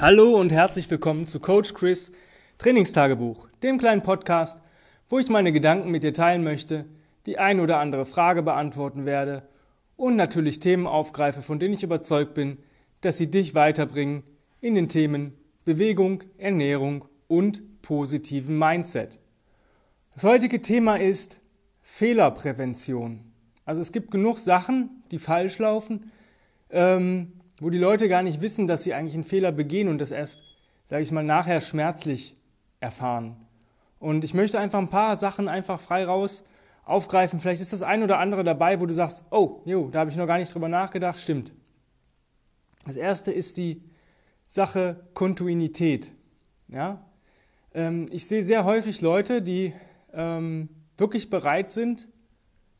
Hallo und herzlich willkommen zu Coach Chris Trainingstagebuch, dem kleinen Podcast, wo ich meine Gedanken mit dir teilen möchte, die ein oder andere Frage beantworten werde und natürlich Themen aufgreife, von denen ich überzeugt bin, dass sie dich weiterbringen in den Themen Bewegung, Ernährung und positiven Mindset. Das heutige Thema ist Fehlerprävention. Also es gibt genug Sachen, die falsch laufen, ähm, wo die Leute gar nicht wissen, dass sie eigentlich einen Fehler begehen und das erst, sage ich mal, nachher schmerzlich erfahren. Und ich möchte einfach ein paar Sachen einfach frei raus aufgreifen. Vielleicht ist das ein oder andere dabei, wo du sagst, oh, jo, da habe ich noch gar nicht drüber nachgedacht. Stimmt. Das erste ist die Sache Kontinuität. Ja? Ähm, ich sehe sehr häufig Leute, die ähm, wirklich bereit sind,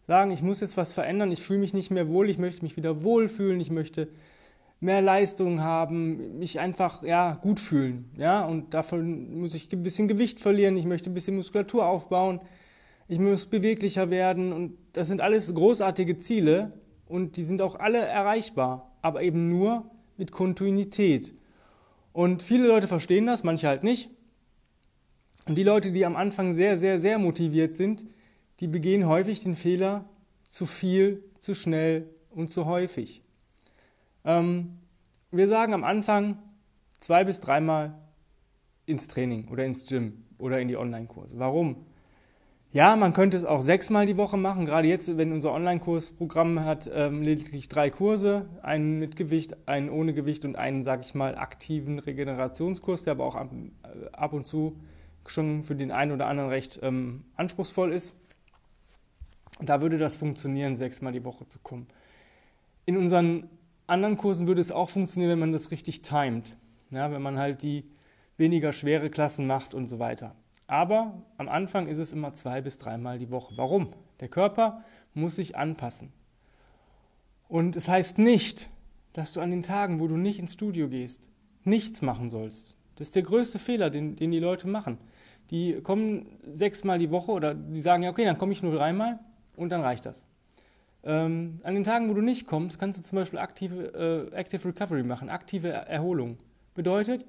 sagen, ich muss jetzt was verändern, ich fühle mich nicht mehr wohl, ich möchte mich wieder wohlfühlen, ich möchte mehr Leistung haben, mich einfach ja, gut fühlen. Ja? Und davon muss ich ein bisschen Gewicht verlieren, ich möchte ein bisschen Muskulatur aufbauen, ich muss beweglicher werden. Und das sind alles großartige Ziele und die sind auch alle erreichbar, aber eben nur mit Kontinuität. Und viele Leute verstehen das, manche halt nicht. Und die Leute, die am Anfang sehr, sehr, sehr motiviert sind, die begehen häufig den Fehler zu viel, zu schnell und zu häufig. Ähm, wir sagen am Anfang zwei bis dreimal ins Training oder ins Gym oder in die Online-Kurse. Warum? Ja, man könnte es auch sechsmal die Woche machen. Gerade jetzt, wenn unser Online-Kursprogramm hat ähm, lediglich drei Kurse, einen mit Gewicht, einen ohne Gewicht und einen, sag ich mal, aktiven Regenerationskurs, der aber auch ab, äh, ab und zu schon für den einen oder anderen recht ähm, anspruchsvoll ist. Und da würde das funktionieren, sechsmal die Woche zu kommen. In unseren anderen Kursen würde es auch funktionieren, wenn man das richtig timet. Ja, wenn man halt die weniger schwere Klassen macht und so weiter. Aber am Anfang ist es immer zwei bis dreimal die Woche. Warum? Der Körper muss sich anpassen. Und es heißt nicht, dass du an den Tagen, wo du nicht ins Studio gehst, nichts machen sollst. Das ist der größte Fehler, den, den die Leute machen. Die kommen sechsmal die Woche oder die sagen, ja, okay, dann komme ich nur dreimal und dann reicht das. Ähm, an den Tagen, wo du nicht kommst, kannst du zum Beispiel aktive äh, Active Recovery machen, aktive Erholung. Bedeutet,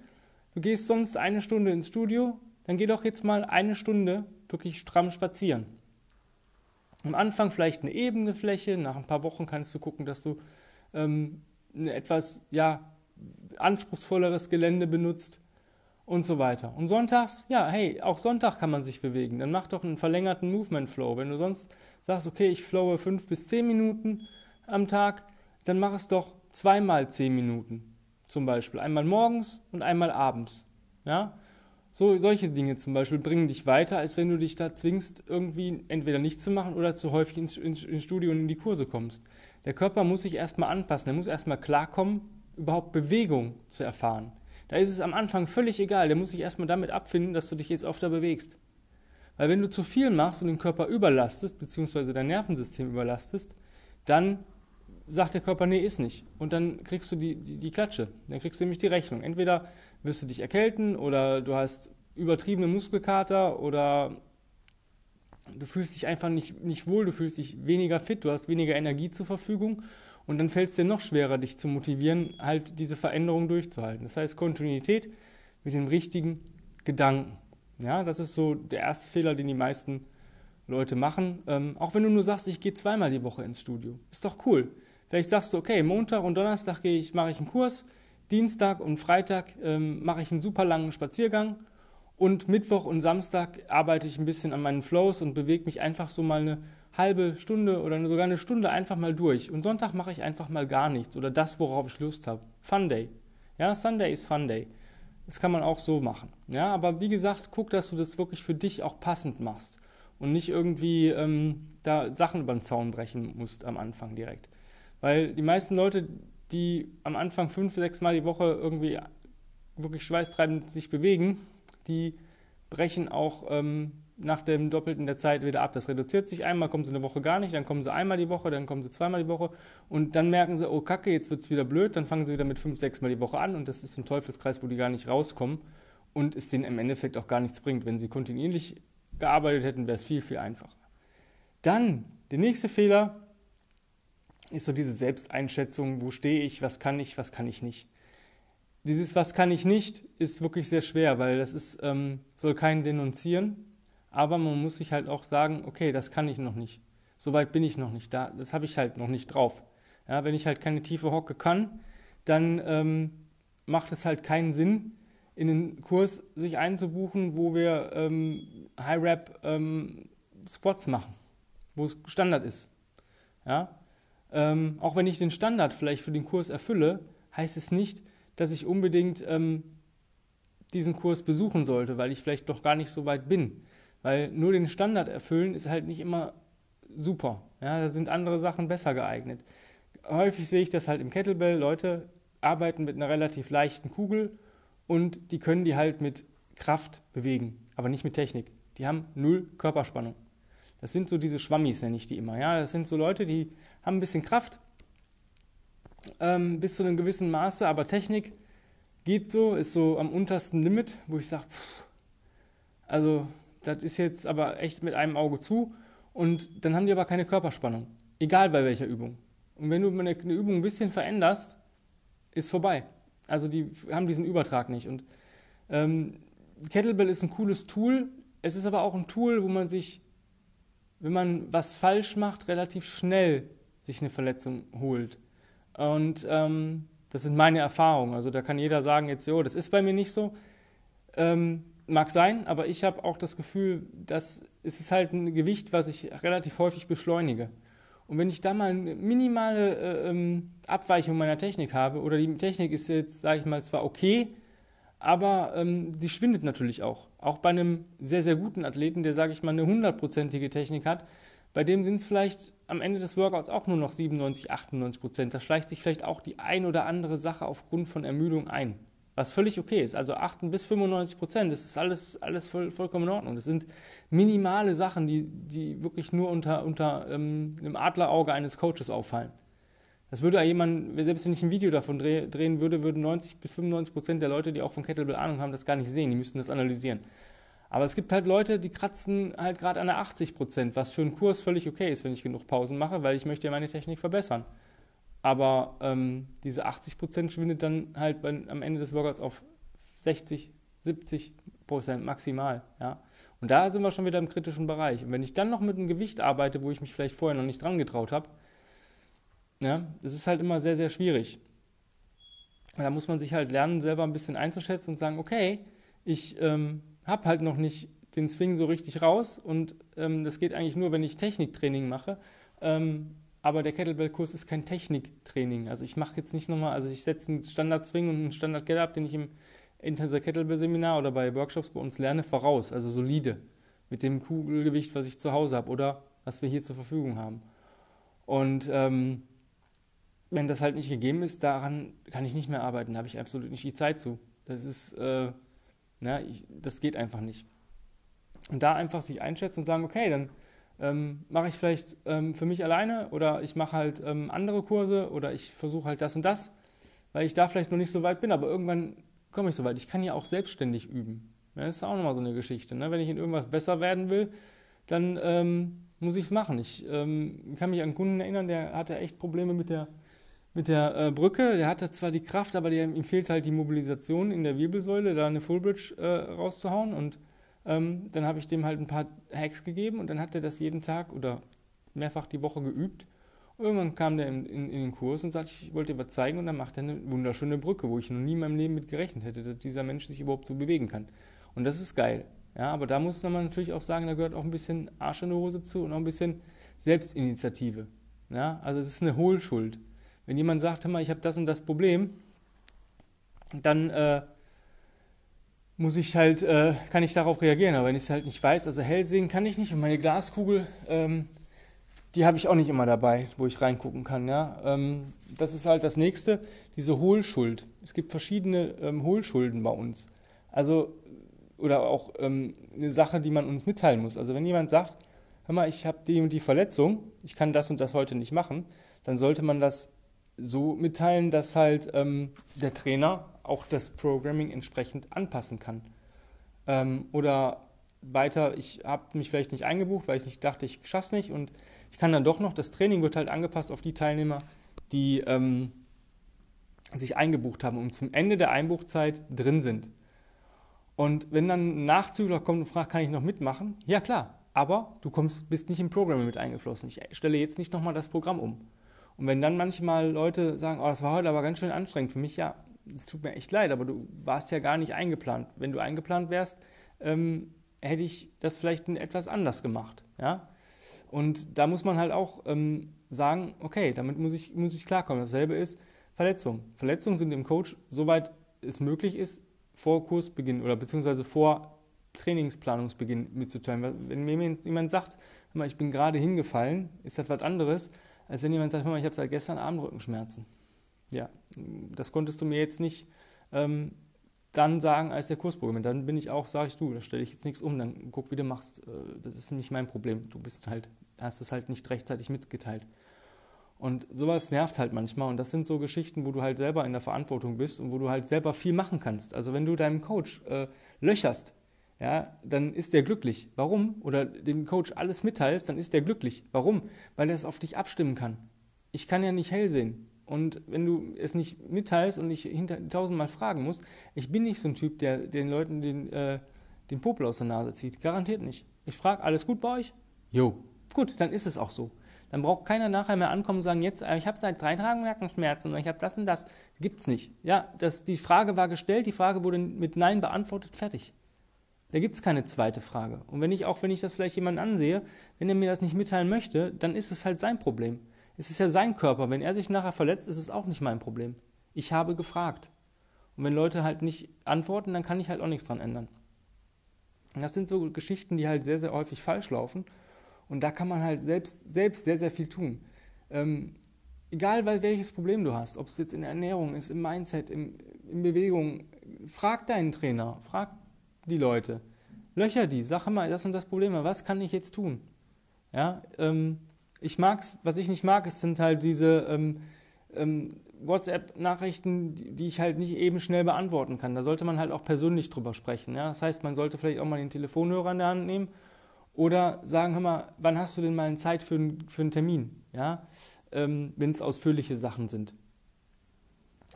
du gehst sonst eine Stunde ins Studio, dann geh doch jetzt mal eine Stunde wirklich stramm spazieren. Am Anfang vielleicht eine ebene Fläche, nach ein paar Wochen kannst du gucken, dass du ähm, ein etwas ja, anspruchsvolleres Gelände benutzt und so weiter. Und sonntags, ja, hey, auch Sonntag kann man sich bewegen. Dann mach doch einen verlängerten Movement Flow. Wenn du sonst sagst, okay, ich flowe fünf bis zehn Minuten am Tag, dann mach es doch zweimal zehn Minuten zum Beispiel. Einmal morgens und einmal abends. Ja? So, solche Dinge zum Beispiel bringen dich weiter, als wenn du dich da zwingst, irgendwie entweder nichts zu machen oder zu häufig ins, ins, ins Studio und in die Kurse kommst. Der Körper muss sich erstmal anpassen, er muss erstmal klarkommen, überhaupt Bewegung zu erfahren. Da ist es am Anfang völlig egal. Der muss sich erstmal damit abfinden, dass du dich jetzt öfter bewegst. Weil wenn du zu viel machst und den Körper überlastest, beziehungsweise dein Nervensystem überlastest, dann sagt der Körper, nee, ist nicht. Und dann kriegst du die, die, die Klatsche. Dann kriegst du nämlich die Rechnung. Entweder wirst du dich erkälten oder du hast übertriebene Muskelkater oder du fühlst dich einfach nicht, nicht wohl, du fühlst dich weniger fit, du hast weniger Energie zur Verfügung und dann fällt es dir noch schwerer, dich zu motivieren, halt diese Veränderung durchzuhalten. Das heißt Kontinuität mit dem richtigen Gedanken. Ja, das ist so der erste Fehler, den die meisten Leute machen. Ähm, auch wenn du nur sagst, ich gehe zweimal die Woche ins Studio. Ist doch cool. Vielleicht sagst du, okay, Montag und Donnerstag gehe ich, mache ich einen Kurs, Dienstag und Freitag ähm, mache ich einen super langen Spaziergang und Mittwoch und Samstag arbeite ich ein bisschen an meinen Flows und bewege mich einfach so mal eine halbe Stunde oder sogar eine Stunde einfach mal durch. Und Sonntag mache ich einfach mal gar nichts oder das, worauf ich Lust habe. Fun Day. Ja, Sunday ist Fun Day. Das kann man auch so machen. Ja, aber wie gesagt, guck, dass du das wirklich für dich auch passend machst und nicht irgendwie ähm, da Sachen über den Zaun brechen musst am Anfang direkt. Weil die meisten Leute, die am Anfang fünf, sechs Mal die Woche irgendwie wirklich schweißtreibend sich bewegen, die brechen auch ähm, nach dem Doppelten der Zeit wieder ab. Das reduziert sich einmal, kommen sie eine Woche gar nicht, dann kommen sie einmal die Woche, dann kommen sie zweimal die Woche und dann merken sie, oh Kacke, jetzt wird es wieder blöd, dann fangen sie wieder mit fünf, sechs Mal die Woche an und das ist ein Teufelskreis, wo die gar nicht rauskommen und es denen im Endeffekt auch gar nichts bringt. Wenn sie kontinuierlich gearbeitet hätten, wäre es viel, viel einfacher. Dann, der nächste Fehler ist so diese Selbsteinschätzung, wo stehe ich, was kann ich, was kann ich nicht. dieses Was kann ich nicht ist wirklich sehr schwer, weil das ist, ähm, soll keinen denunzieren, aber man muss sich halt auch sagen, okay, das kann ich noch nicht. Soweit bin ich noch nicht da, das habe ich halt noch nicht drauf. Ja, wenn ich halt keine tiefe Hocke kann, dann ähm, macht es halt keinen Sinn, in den Kurs sich einzubuchen, wo wir ähm, High-Rap ähm, Squats machen, wo es Standard ist. Ja? Ähm, auch wenn ich den Standard vielleicht für den Kurs erfülle, heißt es nicht, dass ich unbedingt ähm, diesen Kurs besuchen sollte, weil ich vielleicht doch gar nicht so weit bin. Weil nur den Standard erfüllen ist halt nicht immer super. Ja, da sind andere Sachen besser geeignet. Häufig sehe ich das halt im Kettlebell. Leute arbeiten mit einer relativ leichten Kugel und die können die halt mit Kraft bewegen, aber nicht mit Technik. Die haben null Körperspannung. Das sind so diese Schwammis, nenne ich die immer. Ja, das sind so Leute, die haben ein bisschen Kraft ähm, bis zu einem gewissen Maße, aber Technik geht so, ist so am untersten Limit, wo ich sage, also das ist jetzt aber echt mit einem Auge zu und dann haben die aber keine Körperspannung, egal bei welcher Übung. Und wenn du eine, eine Übung ein bisschen veränderst, ist vorbei. Also die haben diesen Übertrag nicht. Und ähm, Kettlebell ist ein cooles Tool. Es ist aber auch ein Tool, wo man sich, wenn man was falsch macht, relativ schnell sich eine Verletzung holt. Und ähm, das sind meine Erfahrungen. Also da kann jeder sagen jetzt, so, das ist bei mir nicht so. Ähm, mag sein, aber ich habe auch das Gefühl, dass es ist halt ein Gewicht, was ich relativ häufig beschleunige. Und wenn ich da mal eine minimale äh, ähm, Abweichung meiner Technik habe, oder die Technik ist jetzt, sage ich mal, zwar okay, aber ähm, die schwindet natürlich auch. Auch bei einem sehr, sehr guten Athleten, der, sage ich mal, eine hundertprozentige Technik hat, bei dem sind es vielleicht am Ende des Workouts auch nur noch 97, 98 Prozent. Da schleicht sich vielleicht auch die ein oder andere Sache aufgrund von Ermüdung ein was völlig okay ist. Also 8 bis 95 Prozent, das ist alles, alles voll, vollkommen in Ordnung. Das sind minimale Sachen, die, die wirklich nur unter, unter ähm, dem Adlerauge eines Coaches auffallen. Das würde jemand, selbst wenn ich ein Video davon dreh, drehen würde, würden 90 bis 95 Prozent der Leute, die auch von Kettlebell Ahnung haben, das gar nicht sehen. Die müssten das analysieren. Aber es gibt halt Leute, die kratzen halt gerade an der 80 Prozent, was für einen Kurs völlig okay ist, wenn ich genug Pausen mache, weil ich möchte ja meine Technik verbessern. Aber ähm, diese 80 Prozent schwindet dann halt bei, am Ende des Workouts auf 60, 70 Prozent maximal. Ja? Und da sind wir schon wieder im kritischen Bereich. Und wenn ich dann noch mit einem Gewicht arbeite, wo ich mich vielleicht vorher noch nicht dran getraut habe, ja, das ist halt immer sehr, sehr schwierig. Da muss man sich halt lernen, selber ein bisschen einzuschätzen und sagen, okay, ich ähm, habe halt noch nicht den Swing so richtig raus und ähm, das geht eigentlich nur, wenn ich Techniktraining mache. Ähm, aber der Kettlebell-Kurs ist kein Techniktraining. Also ich mache jetzt nicht nochmal, also ich setze einen Standard-Swing und einen Standard-Get-Up, den ich im Intenser Kettlebell-Seminar oder bei Workshops bei uns lerne, voraus. Also solide. Mit dem Kugelgewicht, was ich zu Hause habe oder was wir hier zur Verfügung haben. Und ähm, wenn das halt nicht gegeben ist, daran kann ich nicht mehr arbeiten. Da habe ich absolut nicht die Zeit zu. Das ist, äh, na, ich, das geht einfach nicht. Und da einfach sich einschätzen und sagen, okay, dann ähm, mache ich vielleicht ähm, für mich alleine oder ich mache halt ähm, andere Kurse oder ich versuche halt das und das, weil ich da vielleicht noch nicht so weit bin, aber irgendwann komme ich so weit. Ich kann ja auch selbstständig üben. Das ist auch nochmal so eine Geschichte. Ne? Wenn ich in irgendwas besser werden will, dann ähm, muss ich es machen. Ich ähm, kann mich an einen Kunden erinnern, der hatte echt Probleme mit der, mit der äh, Brücke. Der hatte zwar die Kraft, aber der, ihm fehlt halt die Mobilisation in der Wirbelsäule, da eine Fullbridge äh, rauszuhauen und ähm, dann habe ich dem halt ein paar Hacks gegeben und dann hat er das jeden Tag oder mehrfach die Woche geübt. Und irgendwann kam der in, in, in, den Kurs und sagte, ich wollte dir was zeigen und dann macht er eine wunderschöne Brücke, wo ich noch nie in meinem Leben mit gerechnet hätte, dass dieser Mensch sich überhaupt so bewegen kann. Und das ist geil. Ja, aber da muss man natürlich auch sagen, da gehört auch ein bisschen Arsch in der Hose zu und auch ein bisschen Selbstinitiative. Ja, also es ist eine Hohlschuld. Wenn jemand sagt, hör mal, ich habe das und das Problem, dann äh, muss ich halt, äh, kann ich darauf reagieren. Aber wenn ich es halt nicht weiß, also hell sehen kann ich nicht und meine Glaskugel, ähm, die habe ich auch nicht immer dabei, wo ich reingucken kann. Ja? Ähm, das ist halt das nächste, diese Hohlschuld. Es gibt verschiedene ähm, Hohlschulden bei uns. Also, oder auch ähm, eine Sache, die man uns mitteilen muss. Also wenn jemand sagt, hör mal, ich habe die und die Verletzung, ich kann das und das heute nicht machen, dann sollte man das so mitteilen, dass halt ähm, der Trainer auch das Programming entsprechend anpassen kann. Ähm, oder weiter, ich habe mich vielleicht nicht eingebucht, weil ich nicht dachte, ich schaffe es nicht und ich kann dann doch noch, das Training wird halt angepasst auf die Teilnehmer, die, ähm, sich eingebucht haben und zum Ende der Einbuchzeit drin sind. Und wenn dann ein Nachzügler kommt und fragt, kann ich noch mitmachen? Ja klar, aber du kommst, bist nicht im Programm mit eingeflossen. Ich stelle jetzt nicht nochmal das Programm um. Und wenn dann manchmal Leute sagen, oh, das war heute aber ganz schön anstrengend für mich, ja, es tut mir echt leid, aber du warst ja gar nicht eingeplant. Wenn du eingeplant wärst, ähm, hätte ich das vielleicht etwas anders gemacht. Ja? Und da muss man halt auch ähm, sagen, okay, damit muss ich, muss ich klarkommen. Dasselbe ist Verletzungen. Verletzungen sind dem Coach, soweit es möglich ist, vor Kursbeginn oder beziehungsweise vor Trainingsplanungsbeginn mitzuteilen. Wenn mir jemand sagt, ich bin gerade hingefallen, ist das was anderes, als wenn jemand sagt, ich habe seit gestern Abend Rückenschmerzen. Ja, das konntest du mir jetzt nicht ähm, dann sagen, als der Kurs beginnt. Dann bin ich auch, sage ich du, da stelle ich jetzt nichts um, dann guck, wie du machst. Äh, das ist nicht mein Problem. Du bist halt, hast es halt nicht rechtzeitig mitgeteilt. Und sowas nervt halt manchmal. Und das sind so Geschichten, wo du halt selber in der Verantwortung bist und wo du halt selber viel machen kannst. Also wenn du deinem Coach äh, löcherst, ja, dann ist der glücklich. Warum? Oder dem Coach alles mitteilst, dann ist der glücklich. Warum? Weil er es auf dich abstimmen kann. Ich kann ja nicht hell sehen. Und wenn du es nicht mitteilst und nicht hinter tausendmal fragen musst, ich bin nicht so ein Typ, der den Leuten den, äh, den Popel aus der Nase zieht. Garantiert nicht. Ich frage, alles gut bei euch? Jo. Gut, dann ist es auch so. Dann braucht keiner nachher mehr ankommen und sagen, jetzt, äh, ich habe seit drei Tagen Nackenschmerzen und ich habe das und das. Gibt's nicht. Ja, das, die Frage war gestellt, die Frage wurde mit Nein beantwortet, fertig. Da gibt es keine zweite Frage. Und wenn ich, auch wenn ich das vielleicht jemanden ansehe, wenn er mir das nicht mitteilen möchte, dann ist es halt sein Problem. Es ist ja sein Körper. Wenn er sich nachher verletzt, ist es auch nicht mein Problem. Ich habe gefragt. Und wenn Leute halt nicht antworten, dann kann ich halt auch nichts dran ändern. Das sind so Geschichten, die halt sehr, sehr häufig falsch laufen. Und da kann man halt selbst, selbst sehr, sehr viel tun. Ähm, egal welches Problem du hast, ob es jetzt in der Ernährung ist, im Mindset, im, in Bewegung, frag deinen Trainer, frag die Leute. Löcher die, sag mal, das und das Problem, was kann ich jetzt tun? Ja, ähm, ich mag's, was ich nicht mag, es sind halt diese ähm, ähm, WhatsApp-Nachrichten, die, die, ich halt nicht eben schnell beantworten kann. Da sollte man halt auch persönlich drüber sprechen. Ja? Das heißt, man sollte vielleicht auch mal den Telefonhörer in der Hand nehmen oder sagen, hör mal, wann hast du denn mal Zeit für, ein, für einen Termin? Ja? Ähm, Wenn es ausführliche Sachen sind.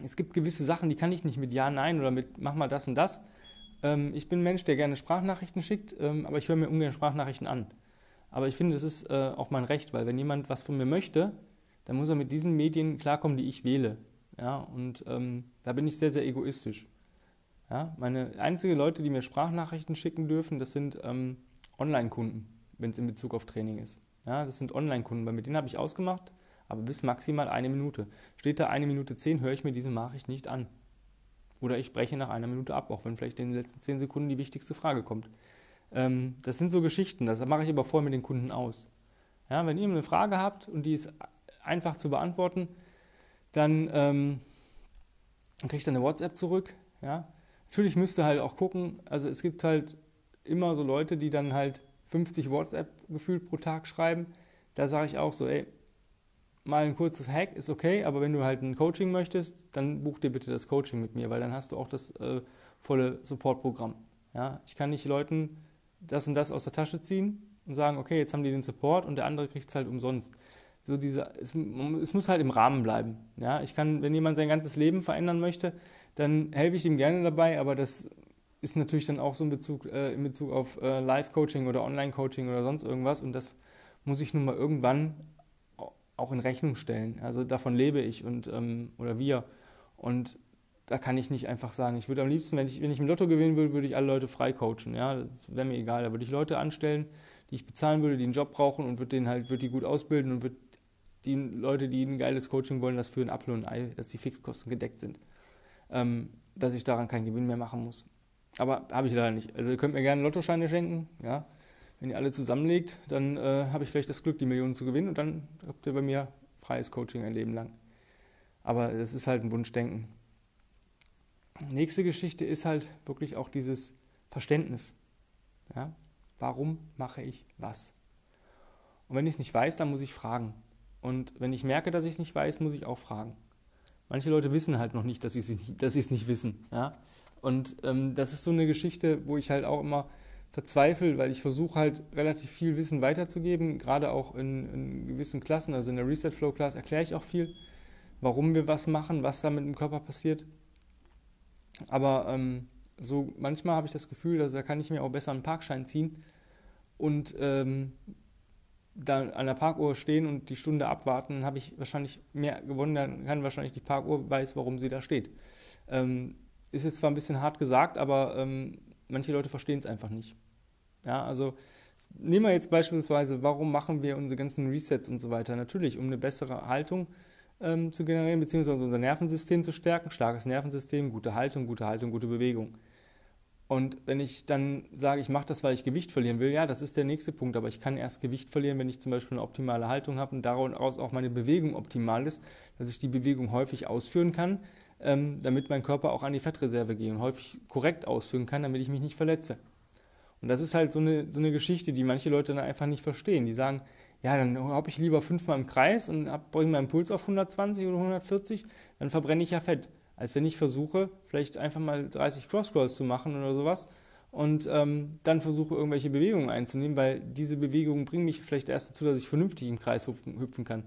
Es gibt gewisse Sachen, die kann ich nicht mit Ja, Nein oder mit mach mal das und das ähm, ich bin ein Mensch, der gerne Sprachnachrichten schickt, ähm, aber ich höre mir ungern Sprachnachrichten an. Aber ich finde, das ist äh, auch mein Recht, weil wenn jemand was von mir möchte, dann muss er mit diesen Medien klarkommen, die ich wähle. Ja, und ähm, da bin ich sehr, sehr egoistisch. Ja, meine einzigen Leute, die mir Sprachnachrichten schicken dürfen, das sind ähm, Online-Kunden, wenn es in Bezug auf Training ist. Ja, das sind Online-Kunden, weil mit denen habe ich ausgemacht, aber bis maximal eine Minute. Steht da eine Minute zehn, höre ich mir diese Nachricht nicht an. Oder ich breche nach einer Minute ab, auch wenn vielleicht in den letzten zehn Sekunden die wichtigste Frage kommt. Ähm, das sind so Geschichten, das mache ich aber vorher mit den Kunden aus. Ja, wenn ihr eine Frage habt und die ist einfach zu beantworten, dann, ähm, kriegt ihr eine WhatsApp zurück. Ja. Natürlich müsst ihr halt auch gucken, also es gibt halt immer so Leute, die dann halt 50 WhatsApp gefühlt pro Tag schreiben. Da sage ich auch so, ey, mal ein kurzes Hack ist okay, aber wenn du halt ein Coaching möchtest, dann buch dir bitte das Coaching mit mir, weil dann hast du auch das äh, volle Supportprogramm. Ja, ich kann nicht Leuten das und das aus der Tasche ziehen und sagen, okay, jetzt haben die den Support und der andere kriegt es halt umsonst. So diese, es, es, muss halt im Rahmen bleiben. Ja, ich kann, wenn jemand sein ganzes Leben verändern möchte, dann helfe ich ihm gerne dabei, aber das ist natürlich dann auch so in Bezug, äh, in Bezug auf äh, Live-Coaching oder Online-Coaching oder sonst irgendwas und das muss ich nun mal irgendwann auch in Rechnung stellen. Also davon lebe ich und ähm, oder wir. Und da kann ich nicht einfach sagen, ich würde am liebsten, wenn ich, wenn ich im Lotto gewinnen würde, würde ich alle Leute frei coachen. Ja, das wäre mir egal. Da würde ich Leute anstellen, die ich bezahlen würde, die einen Job brauchen und würde halt, würde die gut ausbilden und würde die Leute, die ein geiles Coaching wollen, das für ein Apfel und ein Ei, dass die Fixkosten gedeckt sind. Ähm, dass ich daran keinen Gewinn mehr machen muss. Aber habe ich leider nicht. Also ihr könnt mir gerne Lottoscheine schenken, ja. Wenn ihr alle zusammenlegt, dann äh, habe ich vielleicht das Glück, die Millionen zu gewinnen und dann habt ihr bei mir freies Coaching ein Leben lang. Aber das ist halt ein Wunschdenken. Nächste Geschichte ist halt wirklich auch dieses Verständnis. Ja? Warum mache ich was? Und wenn ich es nicht weiß, dann muss ich fragen. Und wenn ich merke, dass ich es nicht weiß, muss ich auch fragen. Manche Leute wissen halt noch nicht, dass sie es nicht, wissen. Ja? Und ähm, das ist so eine Geschichte, wo ich halt auch immer verzweifle, weil ich versuche halt relativ viel Wissen weiterzugeben, gerade auch in, in, gewissen Klassen, also in der Reset Flow Class erkläre ich auch viel. warum wir was machen, was da mit dem Körper passiert. Aber ähm, so manchmal habe ich das Gefühl, dass da kann ich mir auch besser einen Parkschein ziehen und ähm, da an der Parkuhr stehen und die Stunde abwarten, dann habe ich wahrscheinlich mehr gewonnen, dann kann wahrscheinlich die Parkuhr weiß, warum sie da steht. Ähm, ist jetzt zwar ein bisschen hart gesagt, aber ähm, manche Leute verstehen es einfach nicht. Ja, also nehmen wir jetzt beispielsweise, warum machen wir unsere ganzen Resets und so weiter? Natürlich, um eine bessere Haltung ähm, zu generieren, beziehungsweise unser Nervensystem zu stärken. Starkes Nervensystem, gute Haltung, gute Haltung, gute Bewegung. Und wenn ich dann sage, ich mache das, weil ich Gewicht verlieren will, ja, das ist der nächste Punkt. Aber ich kann erst Gewicht verlieren, wenn ich zum Beispiel eine optimale Haltung habe und daraus auch meine Bewegung optimal ist, dass ich die Bewegung häufig ausführen kann, ähm, damit mein Körper auch an die Fettreserve geht und häufig korrekt ausführen kann, damit ich mich nicht verletze. Und das ist halt so eine, so eine Geschichte, die manche Leute dann einfach nicht verstehen. Die sagen, ja, dann hoppe ich lieber fünfmal im Kreis und bringe meinen Puls auf 120 oder 140, dann verbrenne ich ja Fett als wenn ich versuche, vielleicht einfach mal 30 Cross-Crawls zu machen oder sowas und ähm, dann versuche, irgendwelche Bewegungen einzunehmen, weil diese Bewegungen bringen mich vielleicht erst dazu, dass ich vernünftig im Kreis hüpfen, hüpfen kann.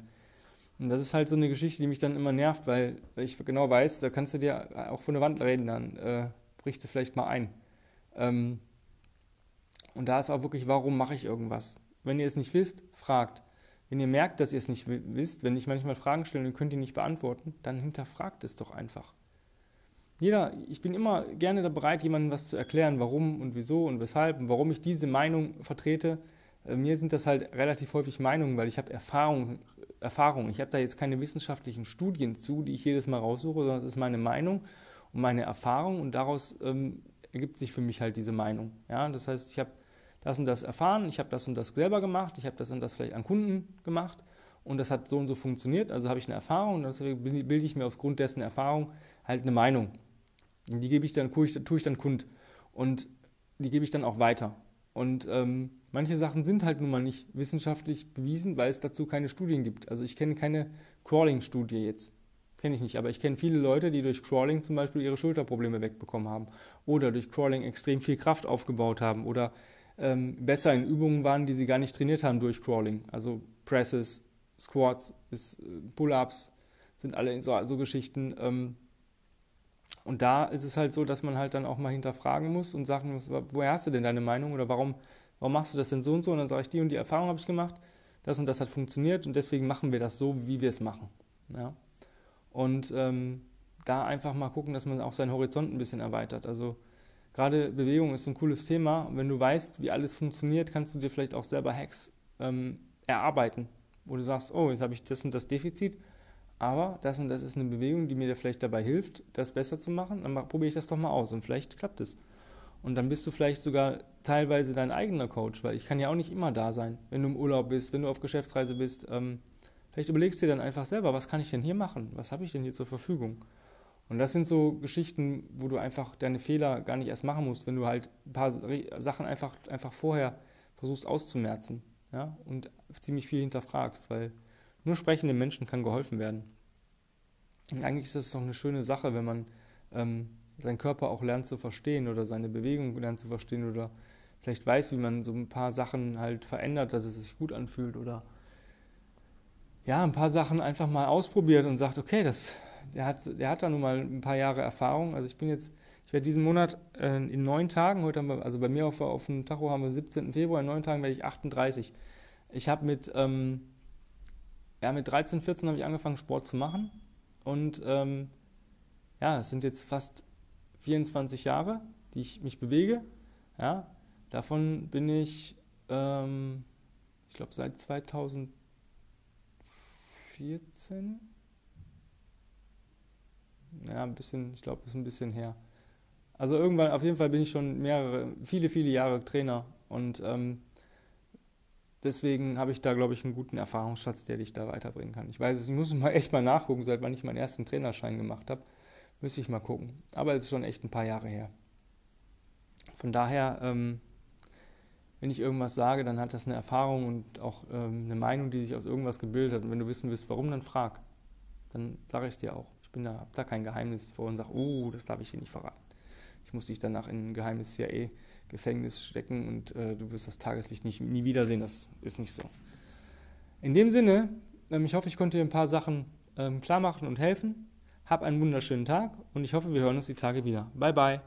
Und das ist halt so eine Geschichte, die mich dann immer nervt, weil ich genau weiß, da kannst du dir auch von der Wand reden, dann äh, bricht sie vielleicht mal ein. Ähm, und da ist auch wirklich, warum mache ich irgendwas? Wenn ihr es nicht wisst, fragt. Wenn ihr merkt, dass ihr es nicht wisst, wenn ich manchmal Fragen stelle und ihr könnt die nicht beantworten, dann hinterfragt es doch einfach. Jeder, ich bin immer gerne bereit, jemandem was zu erklären, warum und wieso und weshalb und warum ich diese Meinung vertrete. Äh, mir sind das halt relativ häufig Meinungen, weil ich habe Erfahrung, Erfahrung. Ich habe da jetzt keine wissenschaftlichen Studien zu, die ich jedes Mal raussuche, sondern es ist meine Meinung und meine Erfahrung und daraus ähm, ergibt sich für mich halt diese Meinung. Ja, das heißt, ich habe das und das erfahren, ich habe das und das selber gemacht, ich habe das und das vielleicht an Kunden gemacht und das hat so und so funktioniert, also habe ich eine Erfahrung und deswegen bilde ich mir aufgrund dessen Erfahrung halt eine Meinung. Die gebe ich dann, tue ich, tue ich dann kund. Und die gebe ich dann auch weiter. Und ähm, manche Sachen sind halt nun mal nicht wissenschaftlich bewiesen, weil es dazu keine Studien gibt. Also ich kenne keine Crawling-Studie jetzt. Kenne ich nicht, aber ich kenne viele Leute, die durch Crawling zum Beispiel ihre Schulterprobleme wegbekommen haben. Oder durch Crawling extrem viel Kraft aufgebaut haben. Oder ähm, besser in Übungen waren, die sie gar nicht trainiert haben durch Crawling. Also Presses, Squats, äh, Pull-Ups sind alle so, so Geschichten. Ähm, und da ist es halt so, dass man halt dann auch mal hinterfragen muss und sagen muss, woher hast du denn deine Meinung oder warum, warum machst du das denn so und so? Und dann sage ich, die und die Erfahrung habe ich gemacht, das und das hat funktioniert und deswegen machen wir das so, wie wir es machen. Ja? Und ähm, da einfach mal gucken, dass man auch seinen Horizont ein bisschen erweitert. Also gerade Bewegung ist ein cooles Thema. Und wenn du weißt, wie alles funktioniert, kannst du dir vielleicht auch selber Hacks ähm, erarbeiten, wo du sagst, oh, jetzt habe ich das und das Defizit aber das und das ist eine Bewegung, die mir vielleicht dabei hilft, das besser zu machen. Dann probiere ich das doch mal aus und vielleicht klappt es. Und dann bist du vielleicht sogar teilweise dein eigener Coach, weil ich kann ja auch nicht immer da sein, wenn du im Urlaub bist, wenn du auf Geschäftsreise bist. Ähm, vielleicht überlegst du dir dann einfach selber, was kann ich denn hier machen? Was habe ich denn hier zur Verfügung? Und das sind so Geschichten, wo du einfach deine Fehler gar nicht erst machen musst, wenn du halt ein paar Sachen einfach, einfach vorher versuchst auszumerzen ja? und ziemlich viel hinterfragst, weil nur sprechenden Menschen kann geholfen werden. Und eigentlich ist das doch eine schöne Sache, wenn man ähm, seinen Körper auch lernt zu verstehen oder seine Bewegung lernt zu verstehen oder vielleicht weiß, wie man so ein paar Sachen halt verändert, dass es sich gut anfühlt oder ja, ein paar Sachen einfach mal ausprobiert und sagt, okay, das, der, hat, der hat da nun mal ein paar Jahre Erfahrung. Also ich bin jetzt, ich werde diesen Monat äh, in neun Tagen, heute wir, also bei mir auf, auf dem Tacho haben wir 17. Februar, in neun Tagen werde ich 38. Ich habe mit ähm, ja, mit 13, 14 habe ich angefangen, Sport zu machen. Und ähm, ja, es sind jetzt fast 24 Jahre, die ich mich bewege. Ja, davon bin ich, ähm, ich glaube, seit 2014. Ja, ein bisschen, ich glaube, ist ein bisschen her. Also irgendwann, auf jeden Fall bin ich schon mehrere, viele, viele Jahre Trainer und ähm, Deswegen habe ich da, glaube ich, einen guten Erfahrungsschatz, der dich da weiterbringen kann. Ich weiß es, ich muss mal echt mal nachgucken, seit wann ich meinen ersten Trainerschein gemacht habe. Müsste ich mal gucken. Aber es ist schon echt ein paar Jahre her. Von daher, ähm, wenn ich irgendwas sage, dann hat das eine Erfahrung und auch ähm, eine Meinung, die sich aus irgendwas gebildet hat. Und wenn du wissen willst, warum, dann frag. Dann sage ich es dir auch. Ich bin da, habe da kein Geheimnis vor und sage, oh, das darf ich dir nicht verraten. Ich muss dich danach in ein geheimes CIA Gefängnis stecken und äh, du wirst das Tageslicht nicht, nie wiedersehen. Das ist nicht so. In dem Sinne, ähm, ich hoffe, ich konnte dir ein paar Sachen ähm, klar machen und helfen. Hab einen wunderschönen Tag und ich hoffe, wir hören uns die Tage wieder. Bye bye.